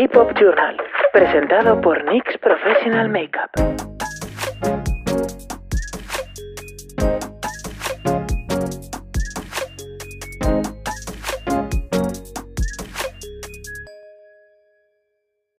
Hip Hop Journal, presentado por NYX Professional Makeup.